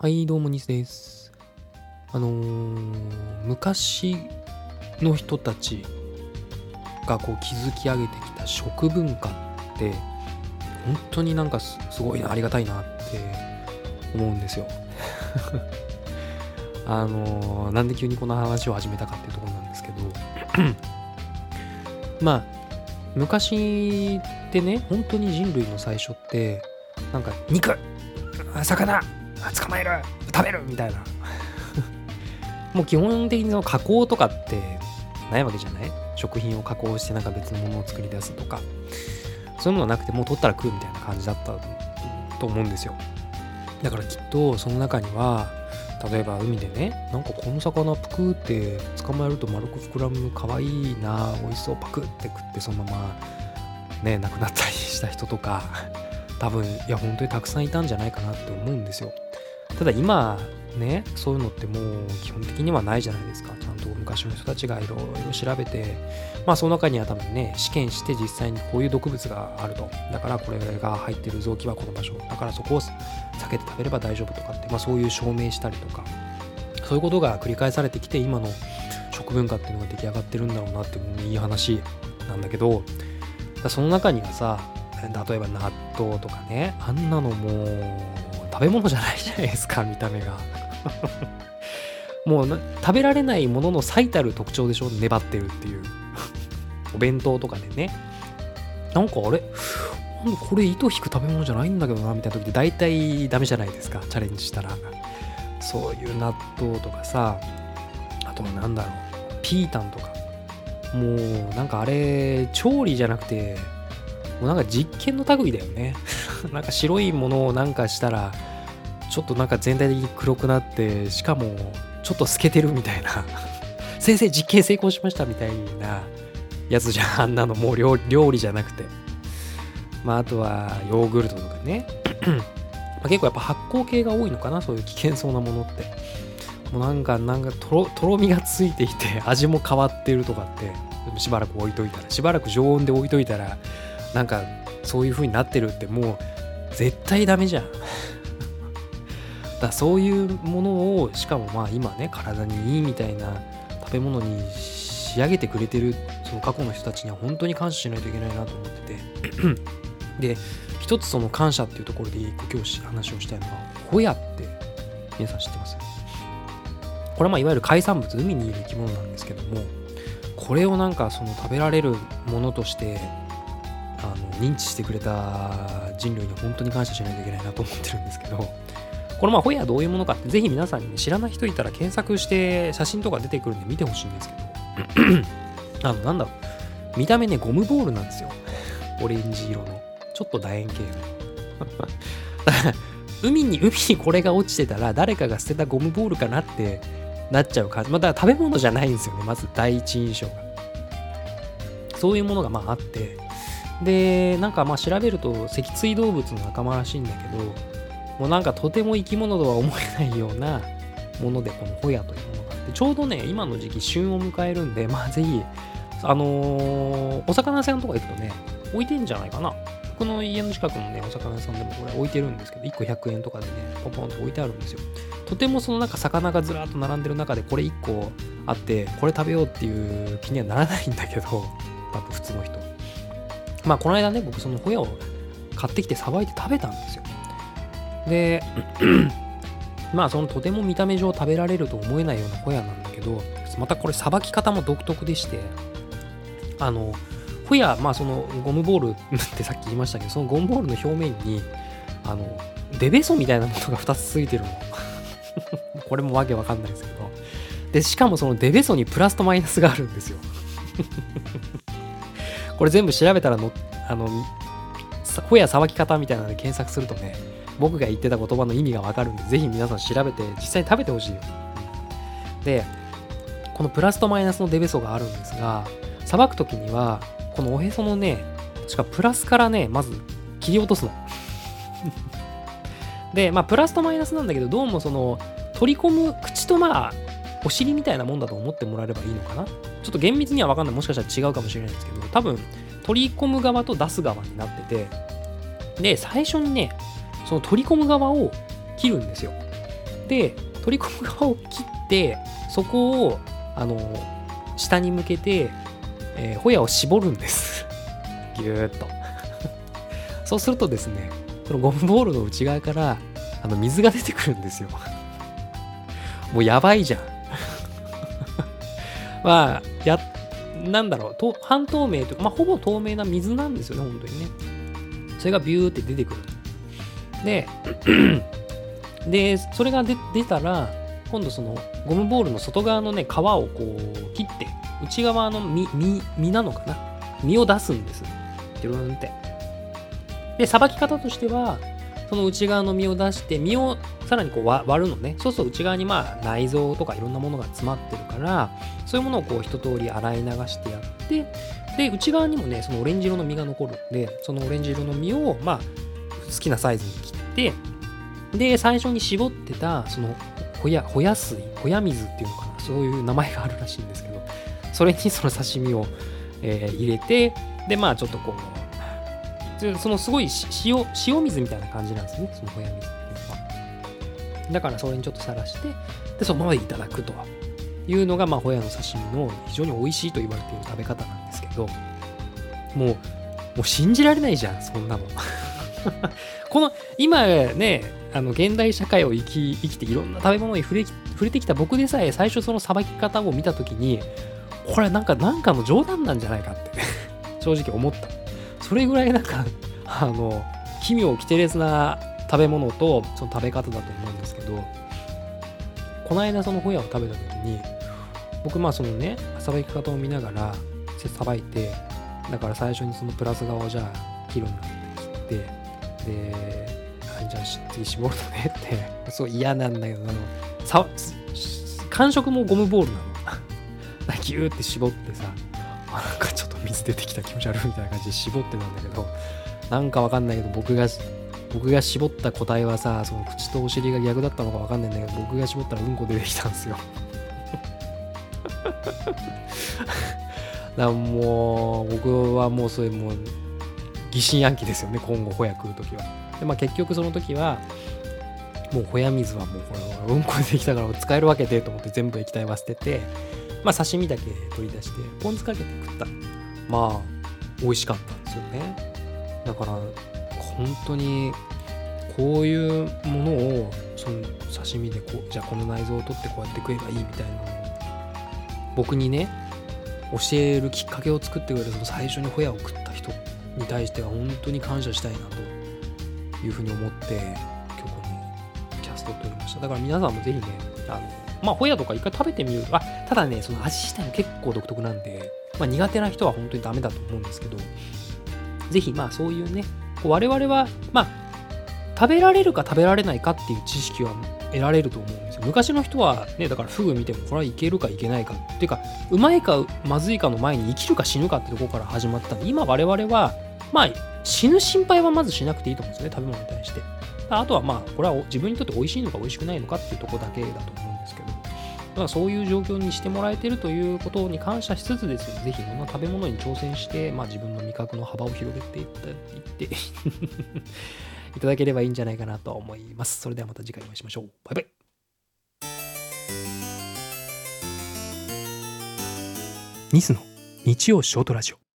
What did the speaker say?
はい、どうも、ニスです。あのー昔の人たちがこう築き上げてきた食文化って、本当になんかすごいな、ありがたいなって思うんですよ。あのーなんで急にこの話を始めたかっていうところなんですけど、まあ、昔ってね、本当に人類の最初って、なんか肉魚捕まえる食べるみたいな。もう基本的にその加工とかってないわけじゃない？食品を加工してなんか別のものを作り出すとか。そういうものがなくてもう取ったら食うみたいな感じだったと思うんですよ。だからきっとその中には例えば海でねなんかこの魚プクって捕まえると丸く膨らむかわいいな美味しそうパクって食ってそのままね亡くなったりした人とか。多分いや本当にたくさんいたんじゃないかなって思うんですよ。ただ今ねそういうのってもう基本的にはないじゃないですか。ちゃんと昔の人たちがいろいろ調べてまあその中には多分ね試験して実際にこういう毒物があると。だからこれが入ってる臓器はこの場所。だからそこを避けて食べれば大丈夫とかって、まあ、そういう証明したりとか。そういうことが繰り返されてきて今の食文化っていうのが出来上がってるんだろうなってもういい話なんだけど。その中にはさ例えば納豆とかねあんなのもう食べ物じゃないじゃないですか見た目が。もう食べられないものの最たる特徴でしょ粘ってるっていう。お弁当とかでね。なんかあれ？これ糸引く食べ物じゃないんだけどなみたいな時って大体ダメじゃないですかチャレンジしたら。そういう納豆とかさあとはなんだろうピータンとか。もうなんかあれ調理じゃなくてもうなんか実験の類だよね。なんか白いものをなんかしたらちょっとなんか全体的に黒くなってしかもちょっと透けてるみたいな。先生実験成功しましたみたいなやつじゃんあんなのもう料理じゃなくて。まああとはヨーグルトとかね。ま結構やっぱ発酵系が多いのかなそういう危険そうなものって。もうなんかなんかとろとろみがついていて味も変わってるとかって。しばらく置いといたら。しばらく常温で置いといたらなんかそういう風になってるってもう絶対ダメじゃん。だそういうものをしかもまあ今ね体にいいみたいな食べ物に仕上げてくれてるその過去の人たちには本当に感謝しないといけないなと思ってて。で一つその感謝っていうところで今日話をしたいのはホヤって皆さん知ってます？これはまあいわゆる海産物海にいる生き物なんですけどもこれをなんかその食べられるものとしてあの認知してくれた人類に本当に感謝しないといけないなと思ってるんですけどこのまあホヤどういうものかってぜひ皆さんに、ね、知らない人いたら検索して写真とか出てくるんで見てほしいんですけど。あのなんだろう。見た目ねゴムボールなんですよ。オレンジ色の。ちょっと楕円形の。海に海にこれが落ちてたら誰かが捨てたゴムボールかなってなっちゃう感じ。まあだ食べ物じゃないんですよね。まず第一印象が。そういうものがまああって。でなんかまあ調べると脊椎動物の仲間らしいんだけどもうなんかとても生き物とは思えないようなものでこのホヤというものがあってちょうどね今の時期旬を迎えるんでまあぜひあのーお魚屋さんとか行くとね置いてんじゃないかな。僕の家の近くのねお魚屋さんでもこれ置いてるんですけど1個100円とかでねポンポンと置いてあるんですよ。とてもそのなんか魚がずらっと並んでる中でこれ1個あってこれ食べようっていう気にはならないんだけど 多分普通の人。まあこの間ね僕そのホヤを買ってきてさばいて食べたんですよ。で まあそのとても見た目上食べられると思えないようなホヤなんだけどまたこれさばき方も独特でしてあのホヤまあそのゴムボール ってさっき言いましたけどそのゴムボールの表面にあのデベソみたいなものが2つついてるの。これもわけわかんないですけど。でしかもそのデベソにプラスとマイナスがあるんですよ。これ全部調べたらのあのさホヤさばき方みたいなので検索するとね僕が言ってた言葉の意味がわかるんでぜひ皆さん調べて実際に食べてほしいよ。でこのプラスとマイナスのデベソがあるんですがさばく時にはこのおへそのね確かプラスからねまず切り落とすの。でまあプラスとマイナスなんだけどどうもその取り込む口とまあお尻みたいなもんだと思ってもらえればいいのかな。ちょっと厳密には分かんない。もしかしたら違うかもしれないんですけど多分取り込む側と出す側になっててで最初にねその取り込む側を切るんですよ。で取り込む側を切ってそこをあの下に向けて、えー、ホヤを絞るんです。ぎゅーっと。そうするとですねそのゴムボールの内側からあの水が出てくるんですよ。もうやばいじゃん。まあやなんだろうと半透明というか、まあ、ほぼ透明な水なんですよね本当にね。それがビューって出てくる。で でそれが出たら今度そのゴムボールの外側のね皮をこう切って内側の実実なのかな？実を出すんです。ジュルンって。でさばき方としてはその内側の実を出して実をさらにこう割るのね。そうすると内側にまあ内臓とかいろんなものが詰まってるからそういうものをこう一通り洗い流してやってで内側にもねそのオレンジ色の実が残るんでそのオレンジ色の実をまあ好きなサイズに切ってで最初に絞ってたそのほやほや水ほや水っていうのかなそういう名前があるらしいんですけどそれにその刺身を、えー、入れてでまあちょっとこうそのすごい塩塩水みたいな感じなんですねそのほや水っていうのは。だからそれにちょっとさらしてでそのままでいただくと。いうのがまあホヤの刺身の非常に美味しいと言われている食べ方なんですけどもうもう信じられないじゃんそんなの この今ねあの現代社会を生き生きていろんな食べ物に触れ触れてきた僕でさえ最初そのさばき方を見た時にこれなんかなんかの冗談なんじゃないかって 正直思った。それぐらいなんかあの奇妙奇天烈な食べ物とその食べ方だと思うんですけどこの間そのホヤを食べた時に僕まあそのねさばき方を見ながらさばいてだから最初にそのプラス側をじゃあ切るんだって切ってであじゃあ次絞るのねって。そう嫌なんだけどさ感触もゴムボールなの。ギューって絞ってさなんかちょっと水出てきた気持ち悪いみたいな感じで絞ってたんだけどなんかわかんないけど僕が僕が絞った答えはさその口とお尻が逆だったのかわかんないんだけど僕が絞ったらうんこ出てきたんですよ。だからもう僕はもうそれもう疑心暗鬼ですよね今後ホヤ食う時は。でまあ結局その時はもうホヤ水はもうこれうんこ出てきたから使えるわけでと思って全部液体は捨ててまあ刺身だけ取り出してポン酢かけて食った。まあ美味しかったんですよね。だから本当にこういうものをその刺身でこうじゃあこの内臓を取ってこうやって食えばいいみたいな僕にね教えるきっかけを作ってくれるその最初にホヤを食った人っに対しては本当に感謝したいなというふうに思って今日このキャストを撮りました。だから皆さんもぜひねあのまあホヤとか一回食べてみるあただねその味自体も結構独特なんで、まあ、苦手な人は本当にダメだと思うんですけどぜひまあそういうね我々はまあ食べられるか食べられないかっていう知識は得られると思うんですよ。昔の人はねだからフグ見てもこれはいけるかいけないかっていうかうまいかまずいかの前に生きるか死ぬかってとこから始まった今我々はまあ死ぬ心配はまずしなくていいと思うんですね食べ物に対してあとはまあこれは自分にとって美味しいのか美味しくないのかっていうとこだけだと思うんですけどまあ、そういう状況にしてもらえてるということに感謝しつつですね、ぜひいろんな食べ物に挑戦して、まあ、自分の味覚の幅を広げていったいって いただければいいんじゃないかなと思います。それではまた次回お会いしましょう。バイバイ。ニスの日曜ショートラジオ。